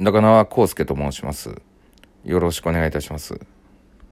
中川康介と申します。よろしくお願いいたします。